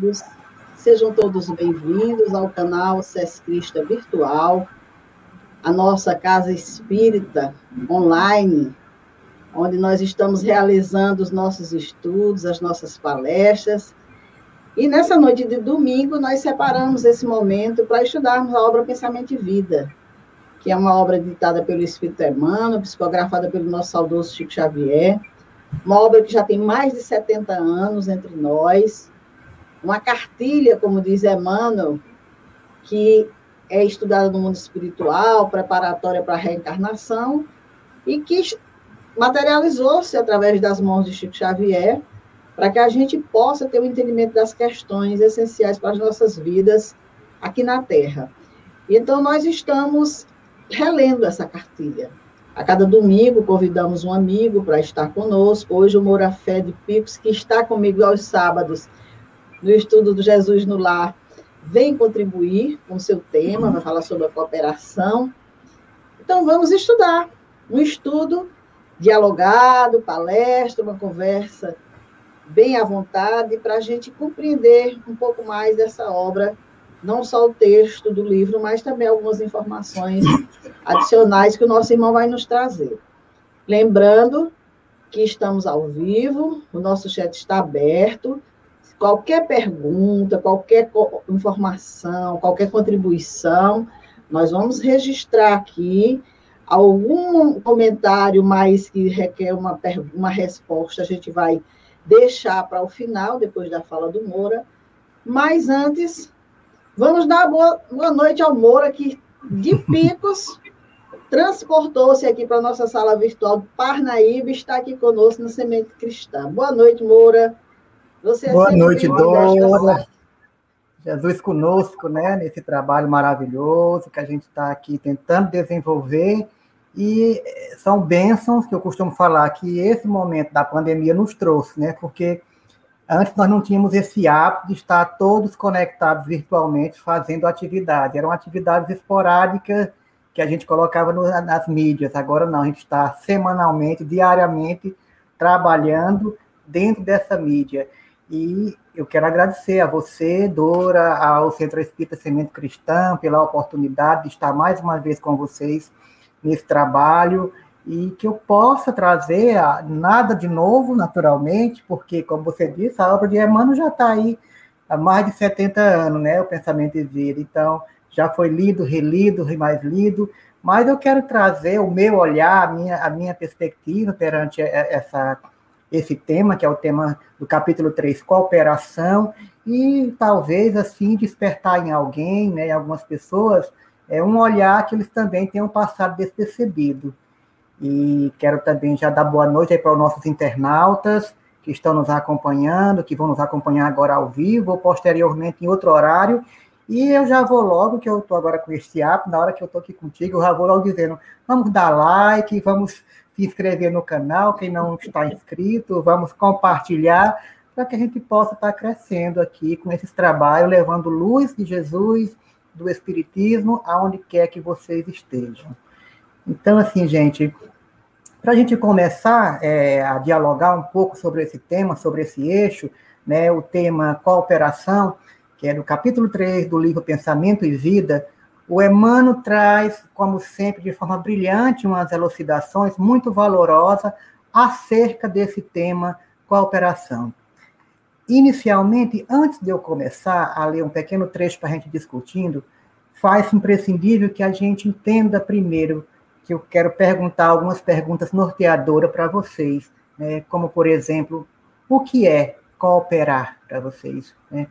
amigos, sejam todos bem-vindos ao canal SES Crista Virtual, a nossa casa espírita online, onde nós estamos realizando os nossos estudos, as nossas palestras. E nessa noite de domingo, nós separamos esse momento para estudarmos a obra Pensamento e Vida, que é uma obra ditada pelo Espírito Emmanuel, psicografada pelo nosso saudoso Chico Xavier, uma obra que já tem mais de 70 anos entre nós, uma cartilha, como diz Emmanuel, que é estudada no mundo espiritual, preparatória para a reencarnação, e que materializou-se através das mãos de Chico Xavier, para que a gente possa ter o um entendimento das questões essenciais para as nossas vidas aqui na Terra. Então, nós estamos relendo essa cartilha. A cada domingo convidamos um amigo para estar conosco. Hoje o Moura Fé de Picos, que está comigo aos sábados no estudo do Jesus no Lar, vem contribuir com o seu tema, vai falar sobre a cooperação. Então vamos estudar. Um estudo dialogado, palestra, uma conversa bem à vontade, para a gente compreender um pouco mais dessa obra não só o texto do livro, mas também algumas informações adicionais que o nosso irmão vai nos trazer. Lembrando que estamos ao vivo, o nosso chat está aberto. Qualquer pergunta, qualquer informação, qualquer contribuição, nós vamos registrar aqui. Algum comentário mais que requer uma, uma resposta, a gente vai deixar para o final, depois da fala do Moura. Mas antes, Vamos dar boa, boa noite ao Moura, que de Picos transportou-se aqui para a nossa sala virtual de Parnaíba e está aqui conosco na Semente Cristã. Boa noite, Moura. Você é boa noite, Dora. Jesus conosco, né, nesse trabalho maravilhoso que a gente está aqui tentando desenvolver. E são bênçãos que eu costumo falar que esse momento da pandemia nos trouxe, né, porque Antes nós não tínhamos esse hábito de estar todos conectados virtualmente fazendo atividade. Eram atividades esporádicas que a gente colocava no, nas mídias. Agora não, a gente está semanalmente, diariamente, trabalhando dentro dessa mídia. E eu quero agradecer a você, Dora, ao Centro Espírita Semente Cristã, pela oportunidade de estar mais uma vez com vocês nesse trabalho e que eu possa trazer nada de novo, naturalmente, porque, como você disse, a obra de Emmanuel já está aí há mais de 70 anos, né? O Pensamento de Vida. Então, já foi lido, relido, mais lido, mas eu quero trazer o meu olhar, a minha, a minha perspectiva perante essa, esse tema, que é o tema do capítulo 3, cooperação, e talvez, assim, despertar em alguém, né, em algumas pessoas, é um olhar que eles também tenham passado despercebido. E quero também já dar boa noite para os nossos internautas que estão nos acompanhando, que vão nos acompanhar agora ao vivo ou posteriormente em outro horário. E eu já vou logo, que eu estou agora com esse app, na hora que eu estou aqui contigo, eu já vou logo dizendo, vamos dar like, vamos se inscrever no canal, quem não está inscrito, vamos compartilhar, para que a gente possa estar crescendo aqui com esses trabalhos, levando luz de Jesus, do Espiritismo, aonde quer que vocês estejam. Então, assim, gente, para a gente começar é, a dialogar um pouco sobre esse tema, sobre esse eixo, né, o tema cooperação, que é do capítulo 3 do livro Pensamento e Vida, o Emmanuel traz, como sempre, de forma brilhante, umas elucidações muito valorosas acerca desse tema cooperação. Inicialmente, antes de eu começar a ler um pequeno trecho para a gente discutindo, faz imprescindível que a gente entenda primeiro que eu quero perguntar algumas perguntas norteadoras para vocês, né? como, por exemplo, o que é cooperar para vocês? Né?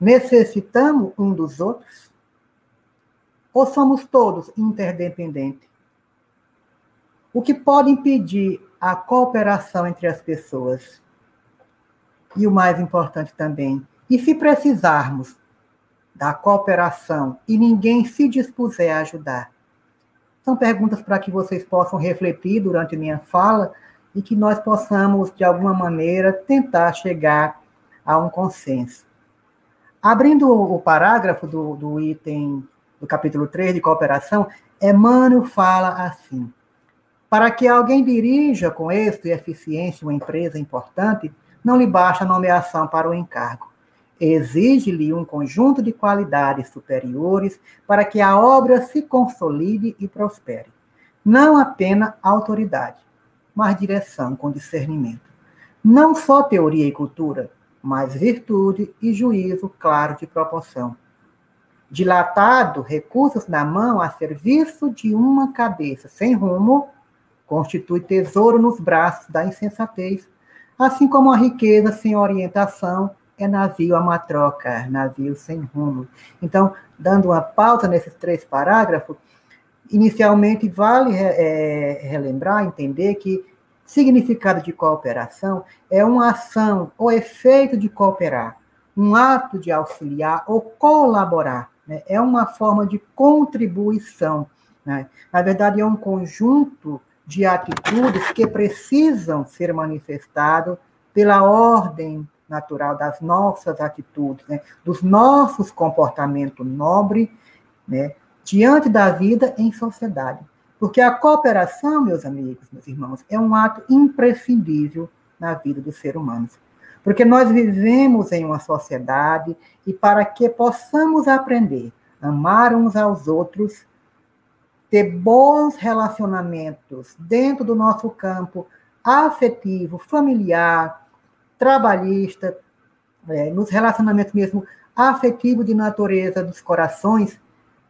Necessitamos um dos outros? Ou somos todos interdependentes? O que pode impedir a cooperação entre as pessoas? E o mais importante também, e se precisarmos da cooperação e ninguém se dispuser a ajudar, são perguntas para que vocês possam refletir durante minha fala e que nós possamos, de alguma maneira, tentar chegar a um consenso. Abrindo o parágrafo do, do item do capítulo 3 de cooperação, Emmanuel fala assim: para que alguém dirija com êxito e eficiência uma empresa importante, não lhe basta nomeação para o encargo. exige-lhe um conjunto de qualidades superiores para que a obra se consolide e prospere. Não apenas autoridade, mas direção com discernimento. Não só teoria e cultura, mas virtude e juízo claro de proporção. Dilatado, recursos na mão a serviço de uma cabeça sem rumo, constitui tesouro nos braços da insensatez, assim como a riqueza sem orientação é navio a matroca, navio sem rumo. Então, dando uma pauta nesses três parágrafos, inicialmente vale é, relembrar, entender que significado de cooperação é uma ação ou efeito de cooperar, um ato de auxiliar ou colaborar. Né? É uma forma de contribuição. Né? Na verdade, é um conjunto de atitudes que precisam ser manifestados pela ordem natural das nossas atitudes, né, dos nossos comportamentos nobres, né, diante da vida em sociedade. Porque a cooperação, meus amigos, meus irmãos, é um ato imprescindível na vida dos seres humanos. Porque nós vivemos em uma sociedade e para que possamos aprender a amar uns aos outros, ter bons relacionamentos dentro do nosso campo afetivo, familiar, trabalhista, é, nos relacionamentos mesmo afetivos de natureza dos corações,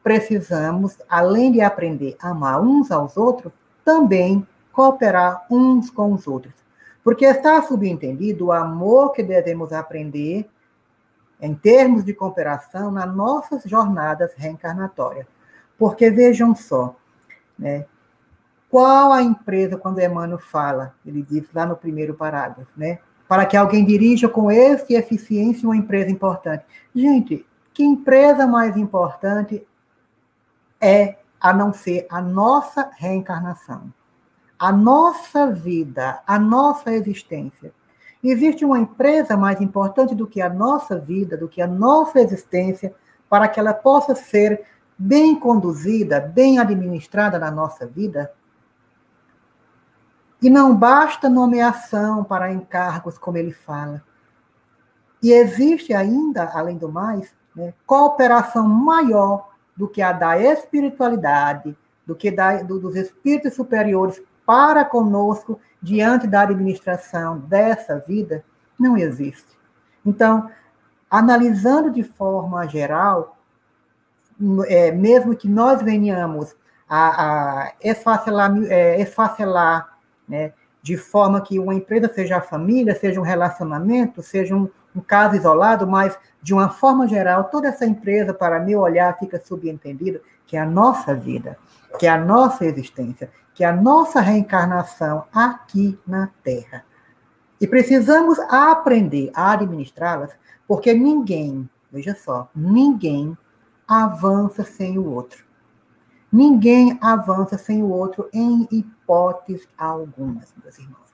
precisamos, além de aprender a amar uns aos outros, também cooperar uns com os outros. Porque está subentendido o amor que devemos aprender em termos de cooperação nas nossas jornadas reencarnatórias. Porque vejam só, né? Qual a empresa, quando Emmanuel fala, ele diz lá no primeiro parágrafo, né? para que alguém dirija com esse eficiência uma empresa importante. Gente, que empresa mais importante é a não ser a nossa reencarnação, a nossa vida, a nossa existência? Existe uma empresa mais importante do que a nossa vida, do que a nossa existência, para que ela possa ser bem conduzida, bem administrada na nossa vida? E não basta nomeação para encargos, como ele fala. E existe ainda, além do mais, né, cooperação maior do que a da espiritualidade, do que da, do, dos espíritos superiores para conosco diante da administração dessa vida, não existe. Então, analisando de forma geral, é, mesmo que nós venhamos a, a esfacelar, é, esfacelar né? de forma que uma empresa seja a família, seja um relacionamento, seja um, um caso isolado, mas de uma forma geral, toda essa empresa, para meu olhar, fica subentendido que é a nossa vida, que é a nossa existência, que é a nossa reencarnação aqui na Terra. E precisamos aprender a administrá-las, porque ninguém, veja só, ninguém avança sem o outro. Ninguém avança sem o outro em hipótese alguma, meus irmãos.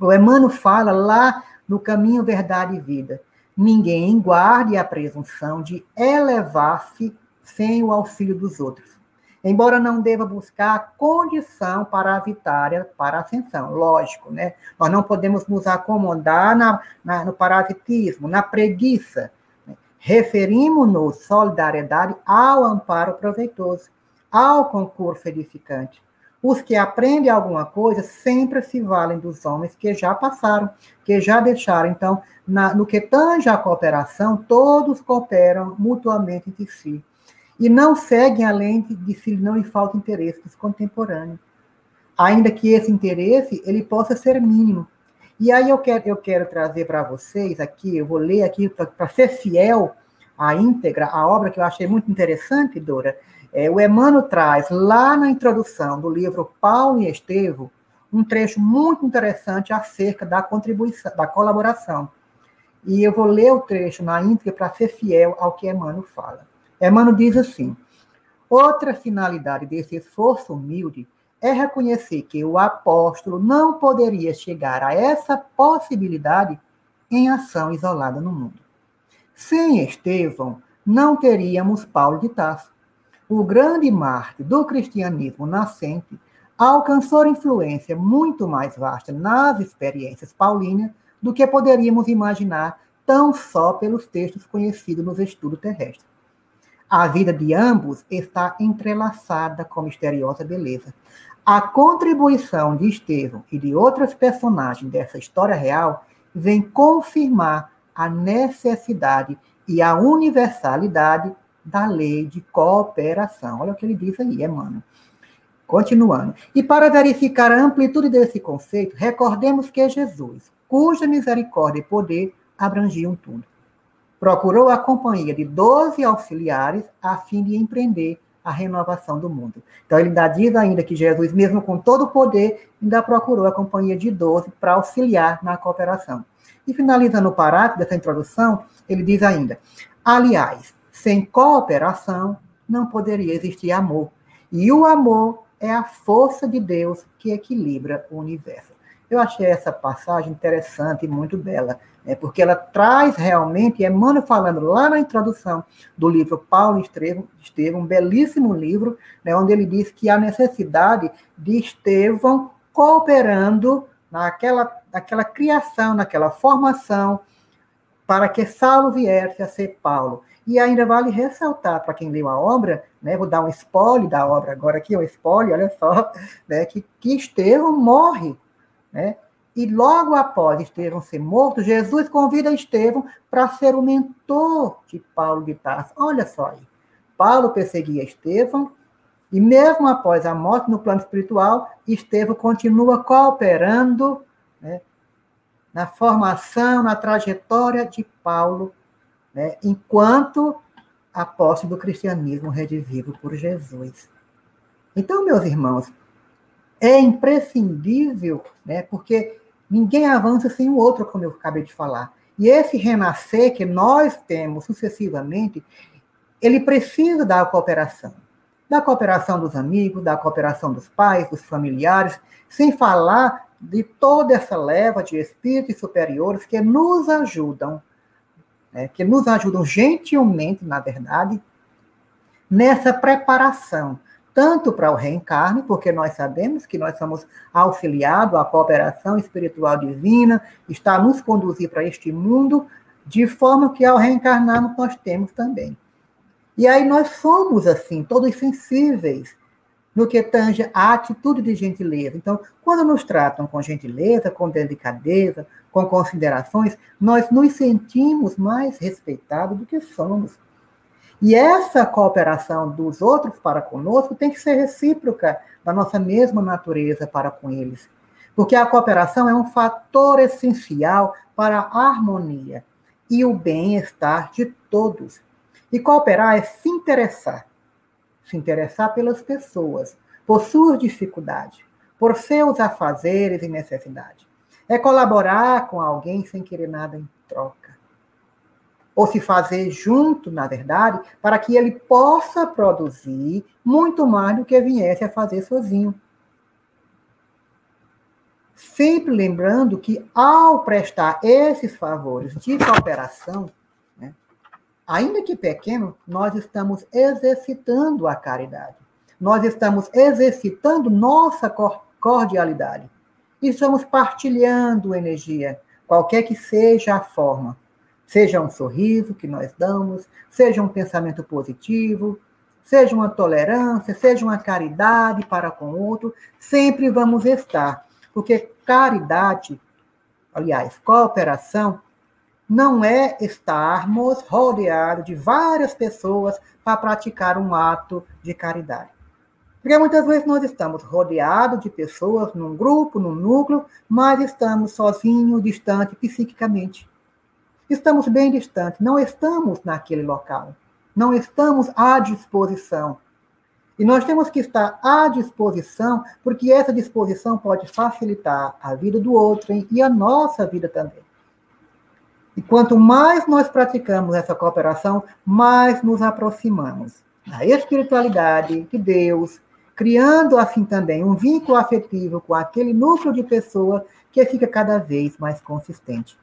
O Emmanuel fala lá no caminho verdade e vida. Ninguém guarde a presunção de elevar-se sem o auxílio dos outros. Embora não deva buscar condição para a vitória, para a ascensão, lógico, né? Nós não podemos nos acomodar na, na no parasitismo, na preguiça. Né? Referimos-nos solidariedade ao amparo proveitoso ao concurso edificante. Os que aprendem alguma coisa sempre se valem dos homens que já passaram, que já deixaram. Então, na, no que tange a cooperação, todos cooperam mutuamente entre si. E não seguem além de, se não lhe falta interesse dos contemporâneos. Ainda que esse interesse ele possa ser mínimo. E aí eu quero, eu quero trazer para vocês aqui, eu vou ler aqui para ser fiel à íntegra, a obra que eu achei muito interessante, Dora, é, o Emmanuel traz lá na introdução do livro Paulo e Estevo um trecho muito interessante acerca da contribuição, da colaboração. E eu vou ler o trecho na íntegra para ser fiel ao que Emmanuel fala. Emmanuel diz assim: outra finalidade desse esforço humilde é reconhecer que o apóstolo não poderia chegar a essa possibilidade em ação isolada no mundo. Sem Estevão, não teríamos Paulo de Tarso o grande mártir do cristianismo nascente alcançou influência muito mais vasta nas experiências paulinas do que poderíamos imaginar, tão só pelos textos conhecidos nos estudos terrestres. A vida de ambos está entrelaçada com misteriosa beleza. A contribuição de Estevão e de outras personagens dessa história real vem confirmar a necessidade e a universalidade da lei de cooperação. Olha o que ele diz aí, Emmanuel. Continuando. E para verificar a amplitude desse conceito, recordemos que Jesus, cuja misericórdia e poder abrangiam tudo, procurou a companhia de doze auxiliares a fim de empreender a renovação do mundo. Então, ele ainda diz ainda que Jesus, mesmo com todo o poder, ainda procurou a companhia de doze para auxiliar na cooperação. E finalizando o parágrafo dessa introdução, ele diz ainda: aliás, sem cooperação não poderia existir amor. E o amor é a força de Deus que equilibra o universo. Eu achei essa passagem interessante e muito bela, né, porque ela traz realmente, Emmanuel falando lá na introdução do livro Paulo Estevão, Estevão um belíssimo livro, né, onde ele diz que há necessidade de Estevão cooperando naquela, naquela criação, naquela formação, para que Saulo viesse a ser Paulo. E ainda vale ressaltar para quem leu a obra, né, vou dar um spoiler da obra agora aqui, um spoiler, olha só, né, que, que Estevão morre, né? E logo após Estevão ser morto, Jesus convida Estevão para ser o mentor de Paulo de Tarso. Olha só aí. Paulo perseguia Estevão, e mesmo após a morte no plano espiritual, Estevão continua cooperando né, na formação, na trajetória de Paulo né, enquanto apóstolo do cristianismo redivivo por Jesus. Então, meus irmãos, é imprescindível, né, porque ninguém avança sem o outro, como eu acabei de falar. E esse renascer que nós temos sucessivamente, ele precisa da cooperação. Da cooperação dos amigos, da cooperação dos pais, dos familiares, sem falar de toda essa leva de espíritos superiores que nos ajudam né, que nos ajudam gentilmente, na verdade, nessa preparação, tanto para o reencarne, porque nós sabemos que nós somos auxiliados à cooperação espiritual divina, está a nos conduzir para este mundo, de forma que ao reencarnarmos nós temos também. E aí nós somos, assim, todos sensíveis no que tange a atitude de gentileza. Então, quando nos tratam com gentileza, com delicadeza, com considerações, nós nos sentimos mais respeitados do que somos. E essa cooperação dos outros para conosco tem que ser recíproca da nossa mesma natureza para com eles. Porque a cooperação é um fator essencial para a harmonia e o bem-estar de todos. E cooperar é se interessar. Se interessar pelas pessoas, por suas dificuldades, por seus afazeres e necessidades é colaborar com alguém sem querer nada em troca. Ou se fazer junto, na verdade, para que ele possa produzir muito mais do que viesse a fazer sozinho. Sempre lembrando que, ao prestar esses favores de cooperação, né, ainda que pequeno, nós estamos exercitando a caridade. Nós estamos exercitando nossa cordialidade estamos partilhando energia, qualquer que seja a forma. Seja um sorriso que nós damos, seja um pensamento positivo, seja uma tolerância, seja uma caridade para com o outro, sempre vamos estar. Porque caridade, aliás, cooperação, não é estarmos rodeados de várias pessoas para praticar um ato de caridade. Porque muitas vezes nós estamos rodeados de pessoas num grupo, num núcleo, mas estamos sozinhos, distantes psiquicamente. Estamos bem distantes, não estamos naquele local, não estamos à disposição. E nós temos que estar à disposição, porque essa disposição pode facilitar a vida do outro e a nossa vida também. E quanto mais nós praticamos essa cooperação, mais nos aproximamos da espiritualidade de Deus, criando assim também um vínculo afetivo com aquele núcleo de pessoa que fica cada vez mais consistente.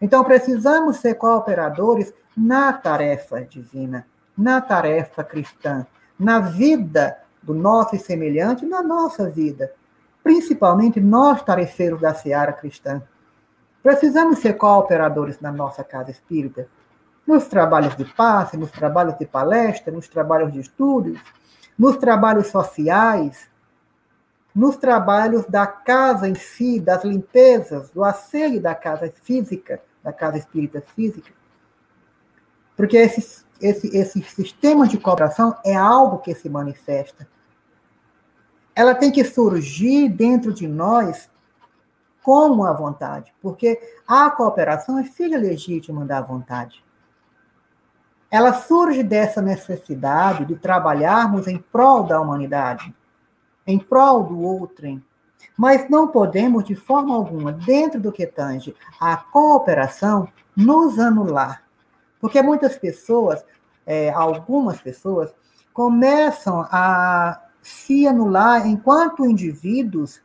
Então, precisamos ser cooperadores na tarefa divina, na tarefa cristã, na vida do nosso semelhante, na nossa vida, principalmente nós, tarefeiros da seara cristã. Precisamos ser cooperadores na nossa casa espírita, nos trabalhos de passe, nos trabalhos de palestra, nos trabalhos de estudos, nos trabalhos sociais, nos trabalhos da casa em si, das limpezas, do asseio da casa física, da casa espírita física. Porque esse, esse, esse sistema de cooperação é algo que se manifesta. Ela tem que surgir dentro de nós como a vontade, porque a cooperação é filha legítima da vontade. Ela surge dessa necessidade de trabalharmos em prol da humanidade em prol do outrem. Mas não podemos, de forma alguma, dentro do que tange a cooperação, nos anular. Porque muitas pessoas, é, algumas pessoas, começam a se anular enquanto indivíduos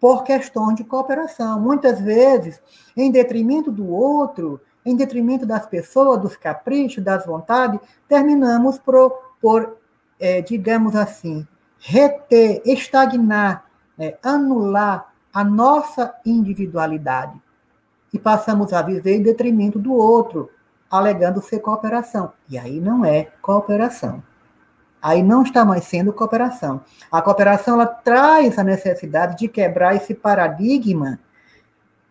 por questões de cooperação. Muitas vezes, em detrimento do outro, em detrimento das pessoas, dos caprichos, das vontades, terminamos por, por é, digamos assim, reter, estagnar, né, anular a nossa individualidade. E passamos a viver em detrimento do outro, alegando ser cooperação. E aí não é cooperação. Aí não está mais sendo cooperação. A cooperação ela traz a necessidade de quebrar esse paradigma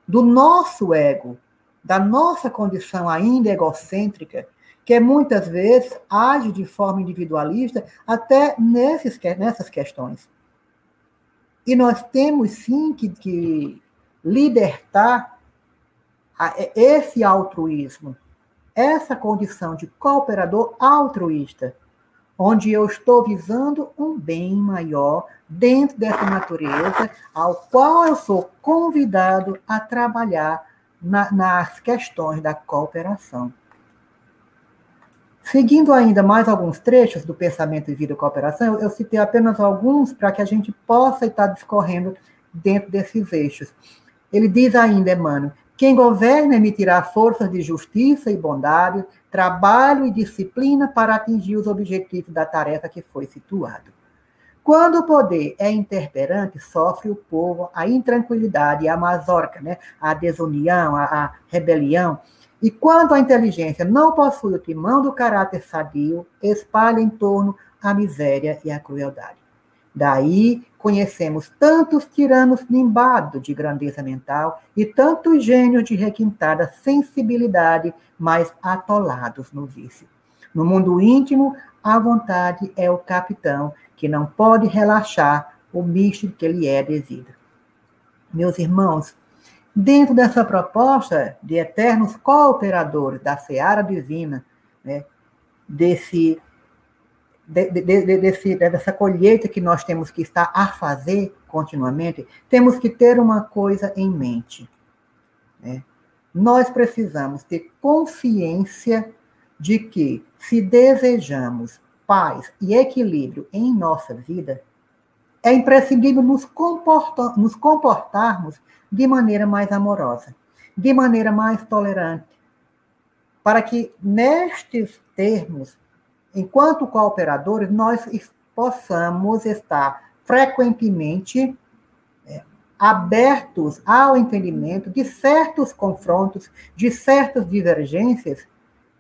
do nosso ego, da nossa condição ainda egocêntrica, que muitas vezes age de forma individualista até nesses, nessas questões. E nós temos sim que, que libertar esse altruísmo, essa condição de cooperador altruísta, onde eu estou visando um bem maior dentro dessa natureza, ao qual eu sou convidado a trabalhar na, nas questões da cooperação. Seguindo ainda mais alguns trechos do Pensamento e Vida e Cooperação, eu citei apenas alguns para que a gente possa estar discorrendo dentro desses eixos. Ele diz ainda, Emmanuel, quem governa emitirá forças de justiça e bondade, trabalho e disciplina para atingir os objetivos da tarefa que foi situado. Quando o poder é interperante, sofre o povo a intranquilidade, a mazorca, né? a desunião, a, a rebelião, e quando a inteligência não possui o timão do caráter sadio, espalha em torno a miséria e a crueldade. Daí conhecemos tantos tiranos nimbados de grandeza mental e tantos gênios de requintada sensibilidade, mas atolados no vício. No mundo íntimo, a vontade é o capitão que não pode relaxar o misto que lhe é devido. Meus irmãos, dentro dessa proposta de eternos cooperadores da seara divina, né, desse, de, de, de, desse, dessa colheita que nós temos que estar a fazer continuamente, temos que ter uma coisa em mente. Né? Nós precisamos ter consciência de que, se desejamos paz e equilíbrio em nossa vida, é imprescindível nos, nos comportarmos de maneira mais amorosa, de maneira mais tolerante, para que nestes termos, enquanto cooperadores, nós possamos estar frequentemente é, abertos ao entendimento de certos confrontos, de certas divergências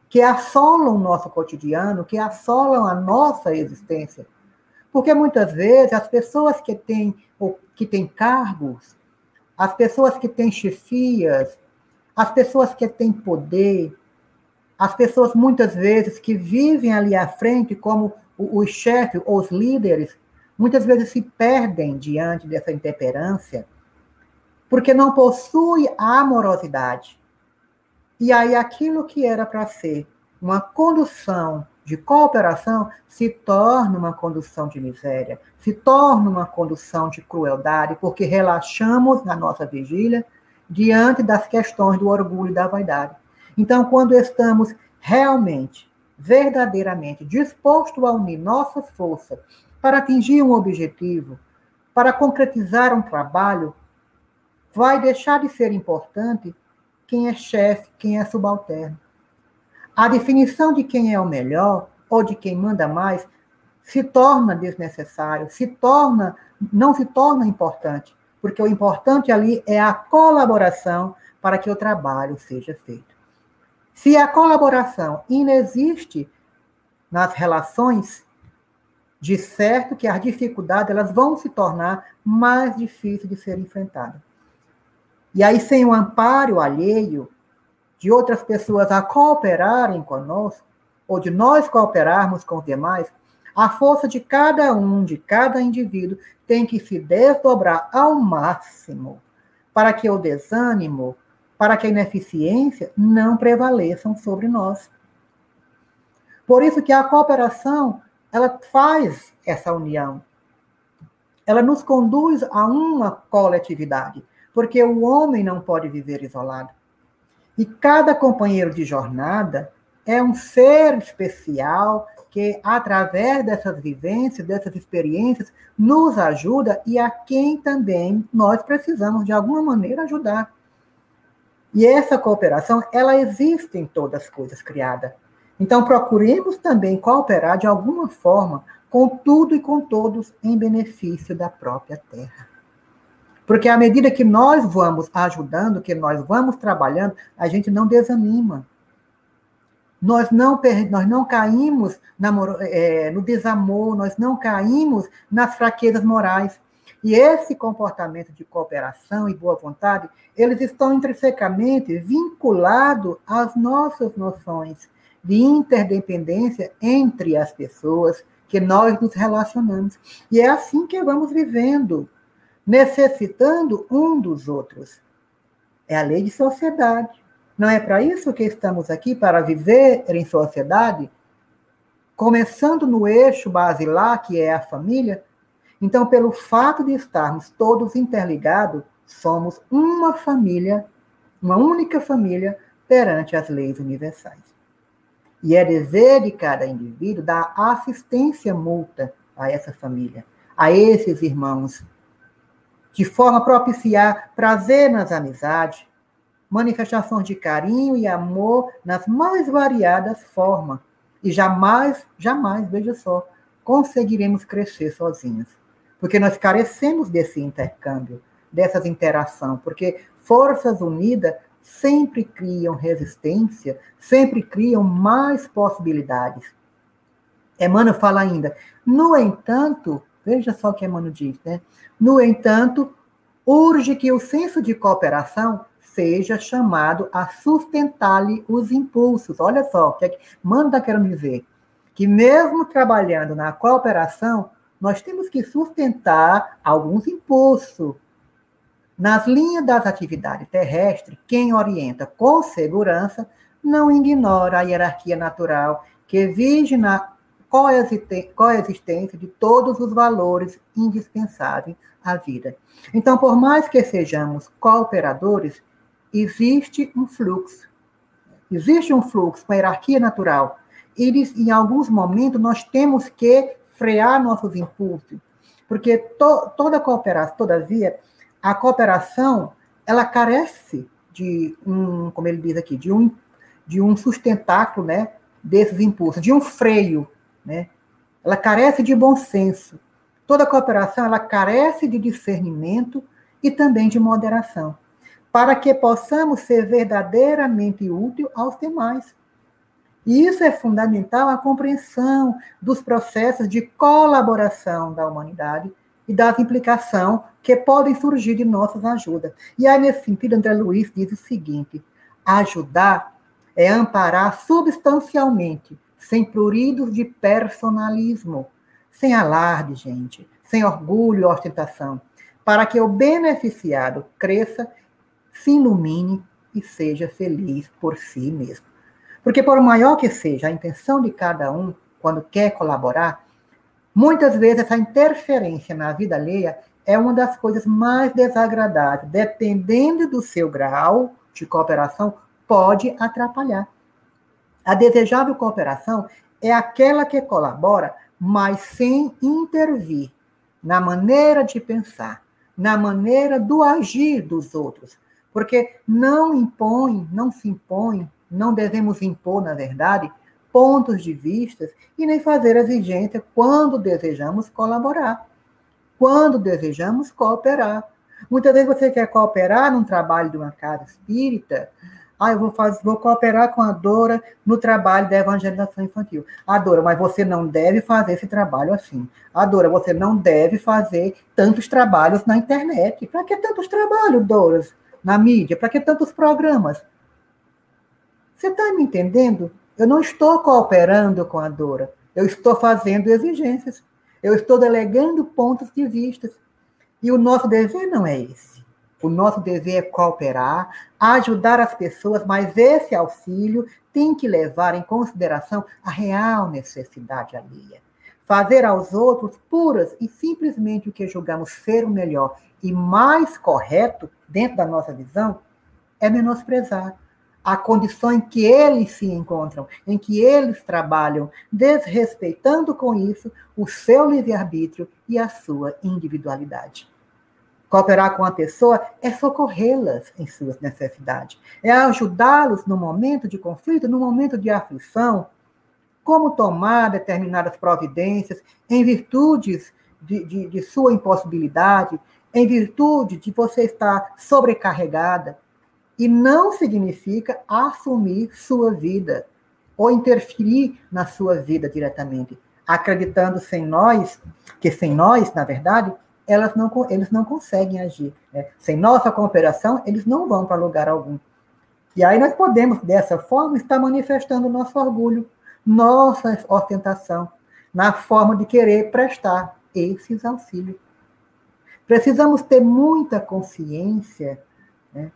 que assolam o nosso cotidiano, que assolam a nossa existência. Porque muitas vezes as pessoas que têm, que têm cargos as pessoas que têm chefias, as pessoas que têm poder, as pessoas muitas vezes que vivem ali à frente como os chefes ou os líderes, muitas vezes se perdem diante dessa intemperância, porque não possui a amorosidade. E aí aquilo que era para ser uma condução de cooperação se torna uma condução de miséria, se torna uma condução de crueldade, porque relaxamos na nossa vigília diante das questões do orgulho e da vaidade. Então, quando estamos realmente, verdadeiramente dispostos a unir nossa força para atingir um objetivo, para concretizar um trabalho, vai deixar de ser importante quem é chefe, quem é subalterno. A definição de quem é o melhor ou de quem manda mais se torna desnecessário, se torna não se torna importante, porque o importante ali é a colaboração para que o trabalho seja feito. Se a colaboração inexiste nas relações, de certo que as dificuldades elas vão se tornar mais difíceis de ser enfrentadas. E aí, sem o amparo alheio de outras pessoas a cooperarem conosco, ou de nós cooperarmos com os demais, a força de cada um, de cada indivíduo, tem que se desdobrar ao máximo para que o desânimo, para que a ineficiência não prevaleçam sobre nós. Por isso que a cooperação, ela faz essa união. Ela nos conduz a uma coletividade, porque o homem não pode viver isolado. E cada companheiro de jornada é um ser especial que, através dessas vivências, dessas experiências, nos ajuda e a quem também nós precisamos, de alguma maneira, ajudar. E essa cooperação, ela existe em todas as coisas criadas. Então, procuremos também cooperar de alguma forma com tudo e com todos em benefício da própria terra. Porque à medida que nós vamos ajudando, que nós vamos trabalhando, a gente não desanima nós não, nós não caímos na, é, no desamor, nós não caímos nas fraquezas morais. E esse comportamento de cooperação e boa vontade, eles estão intrinsecamente vinculados às nossas noções de interdependência entre as pessoas que nós nos relacionamos. E é assim que vamos vivendo, necessitando um dos outros. É a lei de sociedade. Não é para isso que estamos aqui, para viver em sociedade? Começando no eixo basilar, que é a família. Então, pelo fato de estarmos todos interligados, somos uma família, uma única família perante as leis universais. E é dever de cada indivíduo dar assistência mútua a essa família, a esses irmãos, de forma a propiciar prazer nas amizades, manifestações de carinho e amor nas mais variadas formas. E jamais, jamais, veja só, conseguiremos crescer sozinhos. Porque nós carecemos desse intercâmbio, dessas interações, porque forças unidas sempre criam resistência, sempre criam mais possibilidades. Emmanuel fala ainda, no entanto, veja só o que Emmanuel diz, né? No entanto, urge que o senso de cooperação seja chamado a sustentar-lhe os impulsos. Olha só, o que é que manda querendo dizer? Que mesmo trabalhando na cooperação, nós temos que sustentar alguns impulsos. Nas linhas das atividades terrestres, quem orienta com segurança não ignora a hierarquia natural que vige na coexistência de todos os valores indispensáveis à vida. Então, por mais que sejamos cooperadores, existe um fluxo. Existe um fluxo, uma hierarquia natural. E em alguns momentos nós temos que frear nossos impulsos, porque to, toda cooperação, todavia, a cooperação ela carece de um, como ele diz aqui, de um de um sustentáculo, né, desses impulsos, de um freio, né? Ela carece de bom senso. Toda cooperação ela carece de discernimento e também de moderação para que possamos ser verdadeiramente útil aos demais. E isso é fundamental a compreensão dos processos de colaboração da humanidade e das implicações que podem surgir de nossas ajudas. E aí, nesse sentido, André Luiz diz o seguinte: ajudar é amparar substancialmente, sem pruridos de personalismo, sem alarde, gente, sem orgulho e ostentação, para que o beneficiado cresça se ilumine e seja feliz por si mesmo. Porque, por maior que seja a intenção de cada um, quando quer colaborar, muitas vezes essa interferência na vida alheia é uma das coisas mais desagradáveis. Dependendo do seu grau de cooperação, pode atrapalhar. A desejável cooperação é aquela que colabora, mas sem intervir na maneira de pensar, na maneira do agir dos outros, porque não impõe, não se impõe, não devemos impor, na verdade, pontos de vista e nem fazer exigência quando desejamos colaborar, quando desejamos cooperar. Muitas vezes você quer cooperar num trabalho de uma casa espírita, ah, eu vou, fazer, vou cooperar com a Dora no trabalho da evangelização infantil. A Dora, mas você não deve fazer esse trabalho assim. A Dora, você não deve fazer tantos trabalhos na internet. Para que tantos trabalhos, Doras, na mídia? Para que tantos programas? Você está me entendendo? Eu não estou cooperando com a Dora. Eu estou fazendo exigências. Eu estou delegando pontos de vista. E o nosso dever não é esse. O nosso dever é cooperar, ajudar as pessoas, mas esse auxílio tem que levar em consideração a real necessidade alheia. Fazer aos outros puras e simplesmente o que julgamos ser o melhor e mais correto, dentro da nossa visão, é menosprezar a condição em que eles se encontram, em que eles trabalham, desrespeitando com isso o seu livre-arbítrio e a sua individualidade. Cooperar com a pessoa é socorrê-las em suas necessidades, é ajudá-los no momento de conflito, no momento de aflição, como tomar determinadas providências em virtudes de, de, de sua impossibilidade, em virtude de você estar sobrecarregada. E não significa assumir sua vida ou interferir na sua vida diretamente, acreditando sem nós, que sem nós, na verdade, elas não, eles não conseguem agir. Né? Sem nossa cooperação, eles não vão para lugar algum. E aí nós podemos, dessa forma, estar manifestando nosso orgulho, nossa ostentação, na forma de querer prestar esses auxílios. Precisamos ter muita consciência né,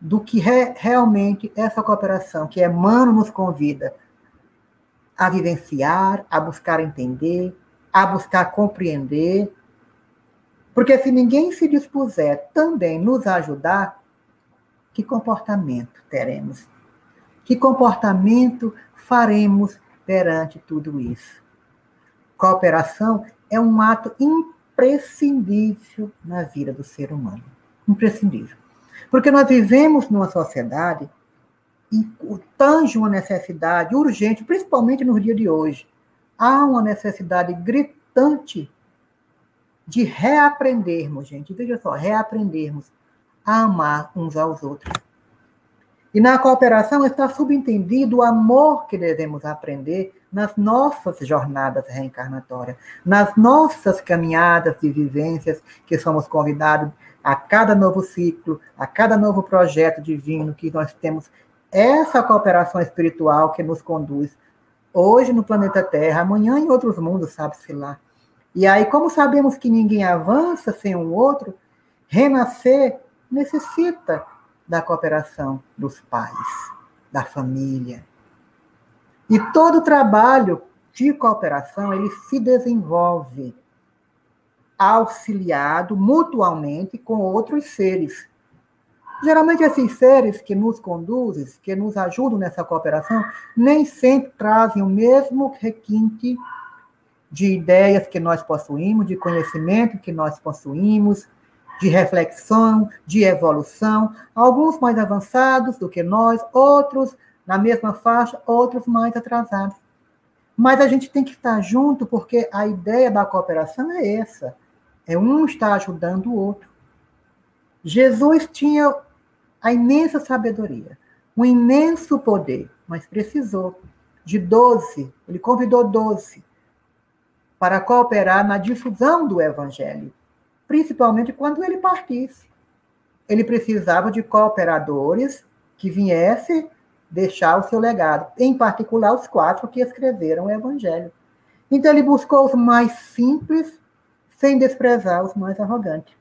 do que re, realmente essa cooperação que Emmanuel nos convida a vivenciar, a buscar entender, a buscar compreender, porque se ninguém se dispuser também nos ajudar, que comportamento teremos? Que comportamento faremos perante tudo isso? Cooperação é um ato imprescindível na vida do ser humano. Imprescindível. Porque nós vivemos numa sociedade e tange uma necessidade urgente, principalmente no dia de hoje. Há uma necessidade gritante de reaprendermos, gente, veja só, reaprendermos a amar uns aos outros. E na cooperação está subentendido o amor que devemos aprender nas nossas jornadas reencarnatórias, nas nossas caminhadas de vivências que somos convidados a cada novo ciclo, a cada novo projeto divino que nós temos essa cooperação espiritual que nos conduz hoje no planeta Terra, amanhã em outros mundos, sabe-se lá. E aí, como sabemos que ninguém avança sem um outro, renascer necessita da cooperação dos pais, da família. E todo trabalho de cooperação, ele se desenvolve auxiliado mutuamente com outros seres. Geralmente esses seres que nos conduzem, que nos ajudam nessa cooperação, nem sempre trazem o mesmo requinte de ideias que nós possuímos, de conhecimento que nós possuímos, de reflexão, de evolução, alguns mais avançados do que nós, outros na mesma faixa, outros mais atrasados. Mas a gente tem que estar junto porque a ideia da cooperação é essa. É um estar ajudando o outro. Jesus tinha a imensa sabedoria, um imenso poder, mas precisou de doze. Ele convidou doze para cooperar na difusão do evangelho, principalmente quando ele partisse. Ele precisava de cooperadores que viessem deixar o seu legado, em particular os quatro que escreveram o evangelho. Então ele buscou os mais simples, sem desprezar os mais arrogantes.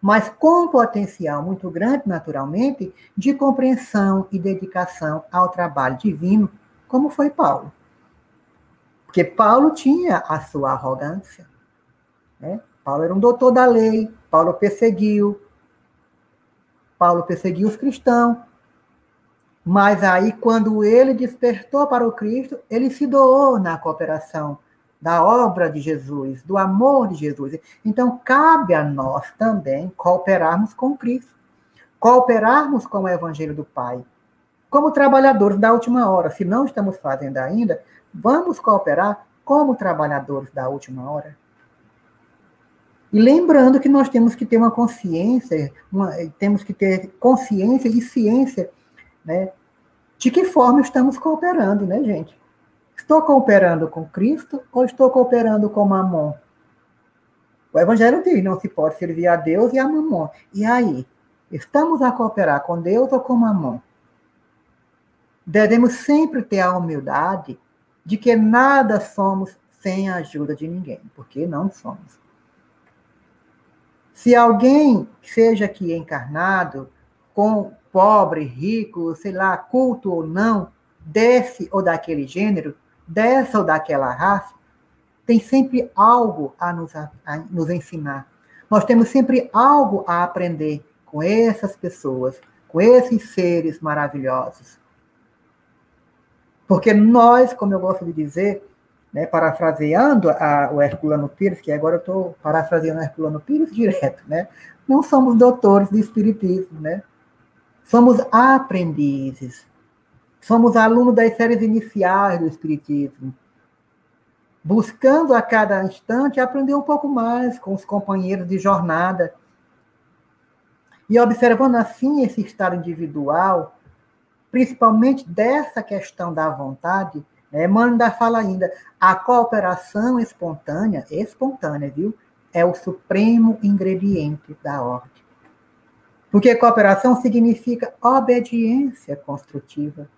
Mas com um potencial muito grande, naturalmente, de compreensão e dedicação ao trabalho divino, como foi Paulo. Porque Paulo tinha a sua arrogância. Né? Paulo era um doutor da lei, Paulo perseguiu, Paulo perseguiu os cristãos. Mas aí, quando ele despertou para o Cristo, ele se doou na cooperação da obra de Jesus, do amor de Jesus. Então, cabe a nós também cooperarmos com Cristo, cooperarmos com o Evangelho do Pai, como trabalhadores da última hora. Se não estamos fazendo ainda, Vamos cooperar como trabalhadores da última hora? E lembrando que nós temos que ter uma consciência, uma, temos que ter consciência e ciência, né, de que forma estamos cooperando, né, gente? Estou cooperando com Cristo ou estou cooperando com Mamon? O Evangelho diz: não se pode servir a Deus e a Mamon. E aí? Estamos a cooperar com Deus ou com Mamon? Devemos sempre ter a humildade de que nada somos sem a ajuda de ninguém, porque não somos. Se alguém, seja aqui encarnado, com pobre, rico, sei lá, culto ou não, desse ou daquele gênero, dessa ou daquela raça, tem sempre algo a nos, a nos ensinar. Nós temos sempre algo a aprender com essas pessoas, com esses seres maravilhosos. Porque nós, como eu gosto de dizer, né, parafraseando a, o Herculano Pires, que agora eu estou parafraseando o Herculano Pires direto, né? Não somos doutores de espiritismo, né? Somos aprendizes. Somos alunos das séries iniciais do espiritismo. Buscando a cada instante aprender um pouco mais com os companheiros de jornada. E observando assim esse estado individual, principalmente dessa questão da vontade, né? Ainda fala ainda, a cooperação espontânea, espontânea, viu? É o supremo ingrediente da ordem. Porque cooperação significa obediência construtiva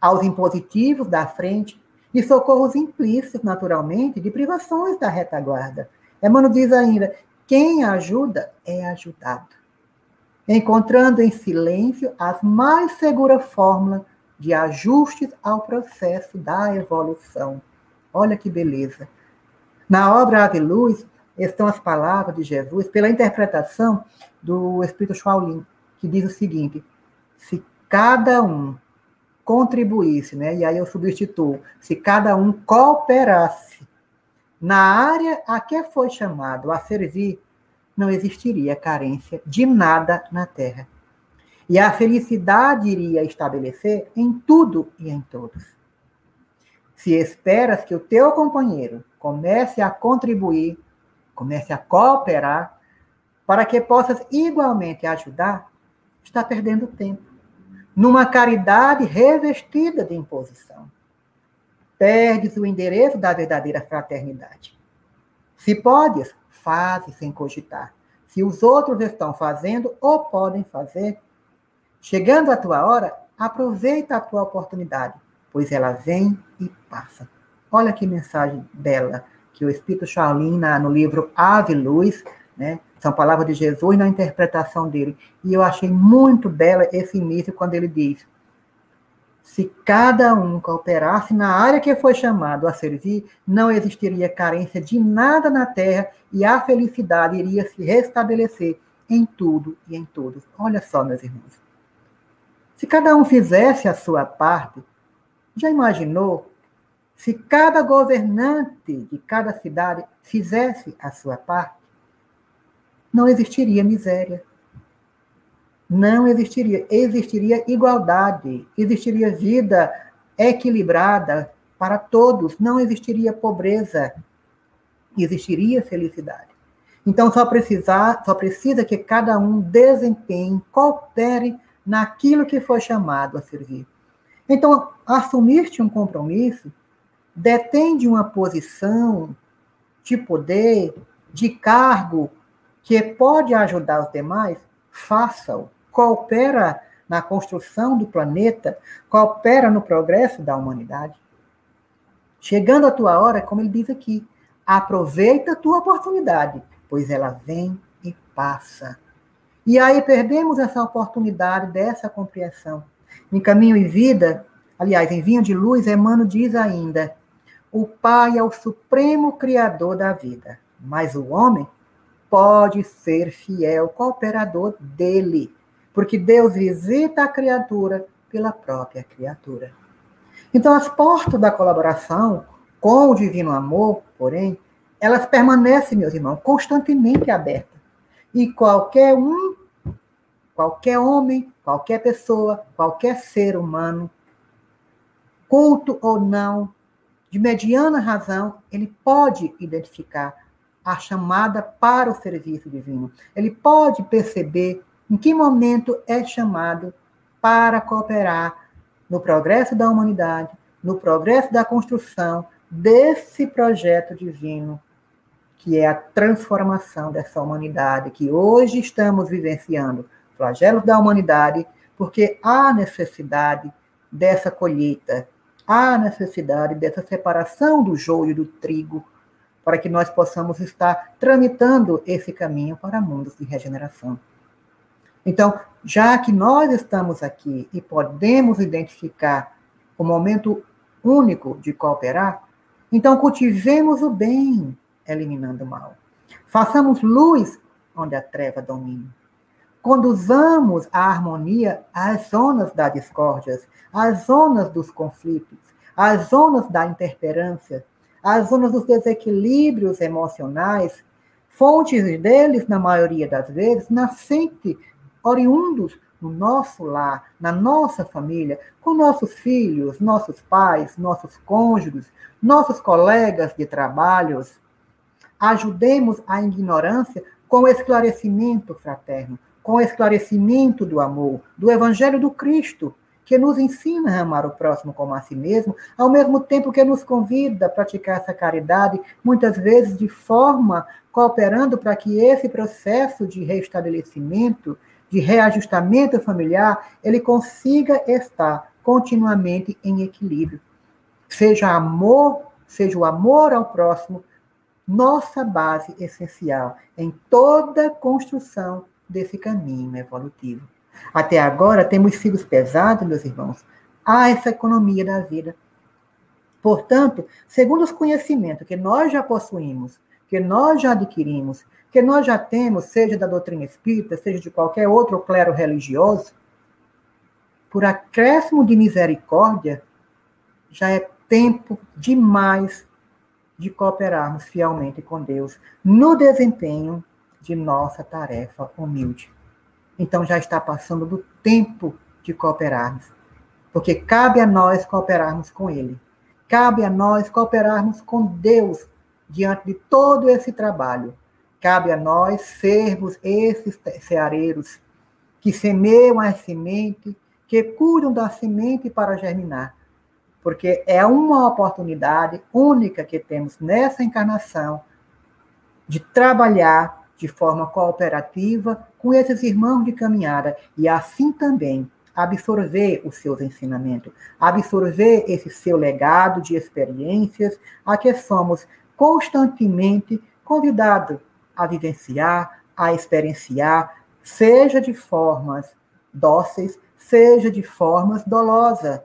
aos impositivos da frente e socorros implícitos, naturalmente, de privações da retaguarda. Emmanuel diz ainda: quem ajuda é ajudado, encontrando em silêncio as mais seguras fórmulas de ajustes ao processo da evolução. Olha que beleza. Na obra Ave Luz estão as palavras de Jesus pela interpretação do Espírito Shaolin, que diz o seguinte: se cada um contribuísse, né? E aí eu substituo, se cada um cooperasse na área a que foi chamado a servir, não existiria carência de nada na terra. E a felicidade iria estabelecer em tudo e em todos. Se esperas que o teu companheiro comece a contribuir, comece a cooperar, para que possas igualmente ajudar, está perdendo tempo. Numa caridade revestida de imposição. Perdes o endereço da verdadeira fraternidade. Se podes, faze sem cogitar. Se os outros estão fazendo ou podem fazer, Chegando a tua hora, aproveita a tua oportunidade, pois ela vem e passa. Olha que mensagem bela que o Espírito Shaolin, no livro Ave Luz, né, são palavras de Jesus na interpretação dele. E eu achei muito bela esse início quando ele diz: se cada um cooperasse na área que foi chamado a servir, não existiria carência de nada na terra e a felicidade iria se restabelecer em tudo e em todos. Olha só, meus irmãos. Se cada um fizesse a sua parte, já imaginou se cada governante de cada cidade fizesse a sua parte? Não existiria miséria. Não existiria. Existiria igualdade, existiria vida equilibrada para todos, não existiria pobreza, existiria felicidade. Então só precisar, só precisa que cada um desempenhe, coopere naquilo que foi chamado a servir. Então, assumir-te um compromisso detém uma posição de poder, de cargo, que pode ajudar os demais, faça-o. Coopera na construção do planeta, coopera no progresso da humanidade. Chegando a tua hora, como ele diz aqui, aproveita a tua oportunidade, pois ela vem e passa. E aí perdemos essa oportunidade dessa compreensão. Em Caminho e Vida, aliás, em Vinho de Luz, Emmanuel diz ainda: o Pai é o supremo criador da vida, mas o homem pode ser fiel cooperador dele, porque Deus visita a criatura pela própria criatura. Então, as portas da colaboração com o divino amor, porém, elas permanecem, meus irmãos, constantemente abertas. E qualquer um, qualquer homem, qualquer pessoa, qualquer ser humano, culto ou não, de mediana razão, ele pode identificar a chamada para o serviço divino. Ele pode perceber em que momento é chamado para cooperar no progresso da humanidade, no progresso da construção desse projeto divino, que é a transformação dessa humanidade, que hoje estamos vivenciando, flagelos da humanidade, porque há necessidade dessa colheita, há necessidade dessa separação do joio do trigo, para que nós possamos estar tramitando esse caminho para mundos de regeneração. Então, já que nós estamos aqui e podemos identificar o momento único de cooperar, então cultivemos o bem, eliminando o mal. Façamos luz onde a treva domina. Conduzamos a harmonia às zonas da discórdia, às zonas dos conflitos, às zonas da interferência, às zonas dos desequilíbrios emocionais, fontes deles, na maioria das vezes, nascente, oriundos no nosso lar, na nossa família, com nossos filhos, nossos pais, nossos cônjuges, nossos colegas de trabalhos. Ajudemos a ignorância com esclarecimento fraterno, com esclarecimento do amor, do Evangelho do Cristo, que nos ensina a amar o próximo como a si mesmo, ao mesmo tempo que nos convida a praticar essa caridade, muitas vezes de forma cooperando para que esse processo de reestabelecimento, de reajustamento familiar, ele consiga estar continuamente em equilíbrio. Seja amor, seja o amor ao próximo, nossa base essencial em toda construção desse caminho evolutivo. Até agora temos sido pesados, meus irmãos, a essa economia da vida. Portanto, segundo os conhecimentos que nós já possuímos, que nós já adquirimos, que nós já temos, seja da doutrina espírita, seja de qualquer outro clero religioso, por acréscimo de misericórdia, já é tempo demais de cooperarmos fielmente com Deus no desempenho de nossa tarefa humilde. Então já está passando do tempo de cooperarmos. Porque cabe a nós cooperarmos com Ele. Cabe a nós cooperarmos com Deus diante de todo esse trabalho. Cabe a nós sermos esses ceareiros que semeiam a semente, que cuidam da semente para germinar. Porque é uma oportunidade única que temos nessa encarnação de trabalhar de forma cooperativa com esses irmãos de caminhada e assim também absorver os seus ensinamentos, absorver esse seu legado de experiências a que somos constantemente convidados a vivenciar, a experienciar, seja de formas dóceis, seja de formas dolosas.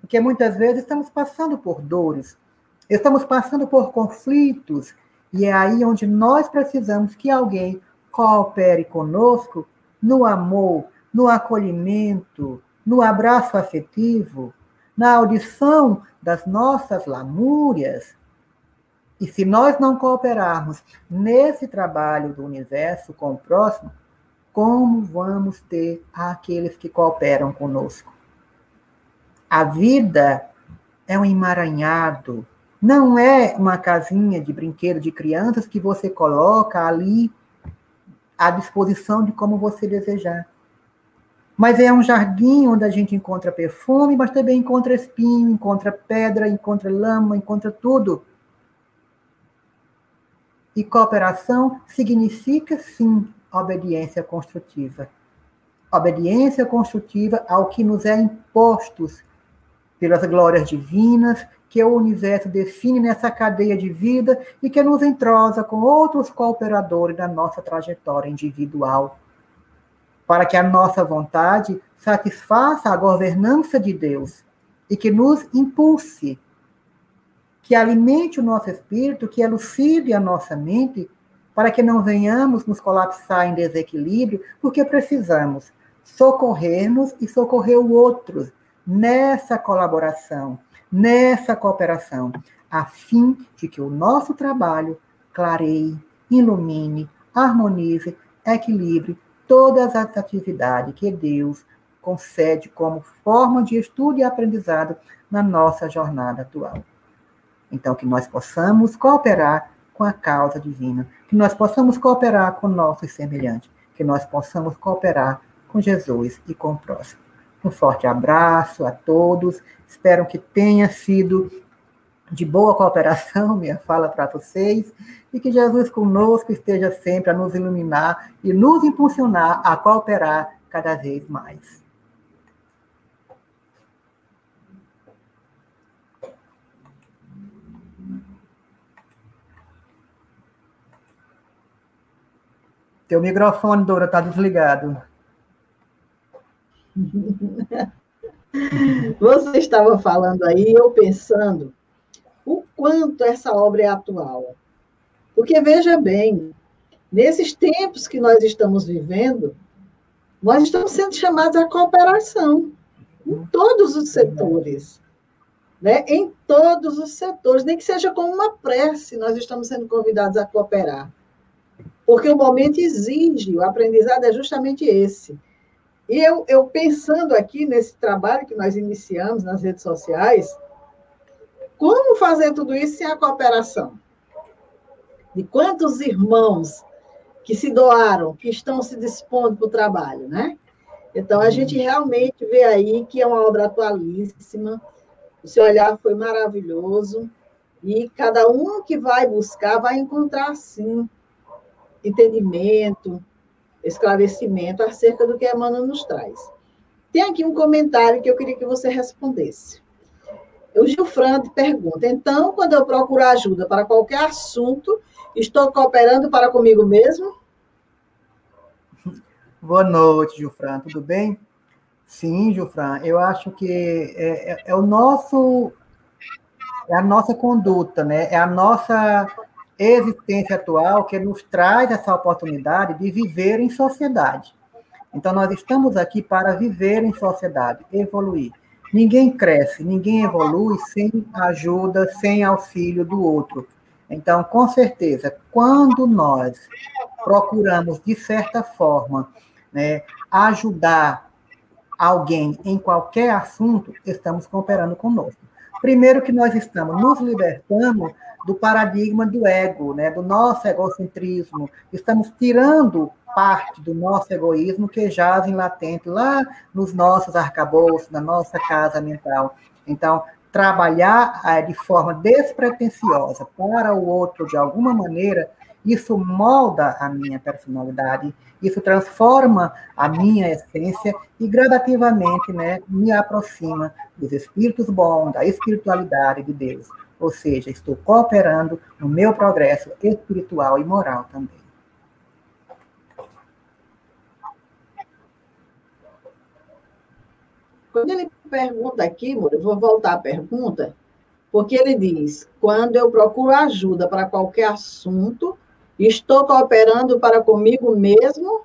Porque muitas vezes estamos passando por dores, estamos passando por conflitos, e é aí onde nós precisamos que alguém coopere conosco no amor, no acolhimento, no abraço afetivo, na audição das nossas lamúrias. E se nós não cooperarmos nesse trabalho do universo com o próximo, como vamos ter aqueles que cooperam conosco? A vida é um emaranhado não é uma casinha de brinquedo de crianças que você coloca ali à disposição de como você desejar. Mas é um jardim onde a gente encontra perfume, mas também encontra espinho, encontra pedra, encontra lama, encontra tudo. E cooperação significa, sim, obediência construtiva. Obediência construtiva ao que nos é impostos pelas glórias divinas que o universo define nessa cadeia de vida e que nos entrosa com outros cooperadores da nossa trajetória individual, para que a nossa vontade satisfaça a governança de Deus e que nos impulse, que alimente o nosso espírito, que elucide a nossa mente, para que não venhamos nos colapsar em desequilíbrio, porque precisamos socorrer-nos e socorrer o outro nessa colaboração nessa cooperação, a fim de que o nosso trabalho clareie, ilumine, harmonize, equilibre todas as atividades que Deus concede como forma de estudo e aprendizado na nossa jornada atual. Então, que nós possamos cooperar com a causa divina, que nós possamos cooperar com nossos semelhantes, que nós possamos cooperar com Jesus e com o próximo. Um forte abraço a todos. Espero que tenha sido de boa cooperação minha fala para vocês e que Jesus conosco esteja sempre a nos iluminar e nos impulsionar a cooperar cada vez mais. Teu microfone, Dora, está desligado. Você estava falando aí, eu pensando o quanto essa obra é atual. Porque, veja bem, nesses tempos que nós estamos vivendo, nós estamos sendo chamados à cooperação em todos os setores. Né? Em todos os setores, nem que seja com uma prece, nós estamos sendo convidados a cooperar. Porque o momento exige, o aprendizado é justamente esse. E eu, eu pensando aqui nesse trabalho que nós iniciamos nas redes sociais, como fazer tudo isso sem a cooperação? De quantos irmãos que se doaram, que estão se dispondo para o trabalho, né? Então, a gente realmente vê aí que é uma obra atualíssima, o seu olhar foi maravilhoso, e cada um que vai buscar vai encontrar, sim, entendimento, esclarecimento acerca do que a Emmanuel nos traz. Tem aqui um comentário que eu queria que você respondesse. O Gilfran pergunta: então, quando eu procuro ajuda para qualquer assunto, estou cooperando para comigo mesmo? Boa noite, Gilfran, tudo bem? Sim, Gilfran, eu acho que é, é, é o nosso, é a nossa conduta, né? É a nossa existência atual que nos traz essa oportunidade de viver em sociedade. Então, nós estamos aqui para viver em sociedade, evoluir. Ninguém cresce, ninguém evolui sem ajuda, sem auxílio do outro. Então, com certeza, quando nós procuramos, de certa forma, né, ajudar alguém em qualquer assunto, estamos cooperando conosco. Primeiro que nós estamos nos libertando do paradigma do ego, né, do nosso egocentrismo. Estamos tirando parte do nosso egoísmo que jazem latente lá nos nossos arcabouços, na nossa casa mental. Então, trabalhar eh, de forma despretensiosa para o outro de alguma maneira, isso molda a minha personalidade, isso transforma a minha essência e gradativamente né, me aproxima dos espíritos bons, da espiritualidade de Deus. Ou seja, estou cooperando no meu progresso espiritual e moral também. Quando ele pergunta aqui, eu vou voltar à pergunta, porque ele diz: quando eu procuro ajuda para qualquer assunto, estou cooperando para comigo mesmo?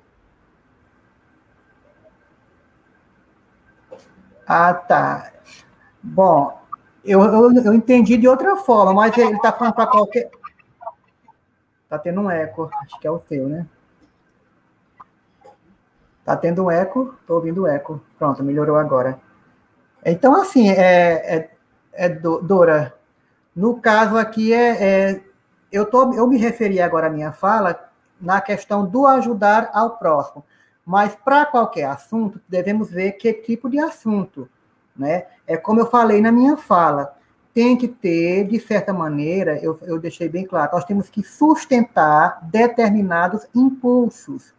Ah, tá. Bom, eu, eu, eu entendi de outra forma, mas ele está falando para qualquer. Está tendo um eco, acho que é o teu, né? Está tendo um eco, estou ouvindo eco. Pronto, melhorou agora. Então, assim, é, é, é Dora, no caso aqui, é, é, eu, tô, eu me referi agora à minha fala na questão do ajudar ao próximo. Mas para qualquer assunto, devemos ver que tipo de assunto. Né? É como eu falei na minha fala, tem que ter, de certa maneira, eu, eu deixei bem claro, nós temos que sustentar determinados impulsos.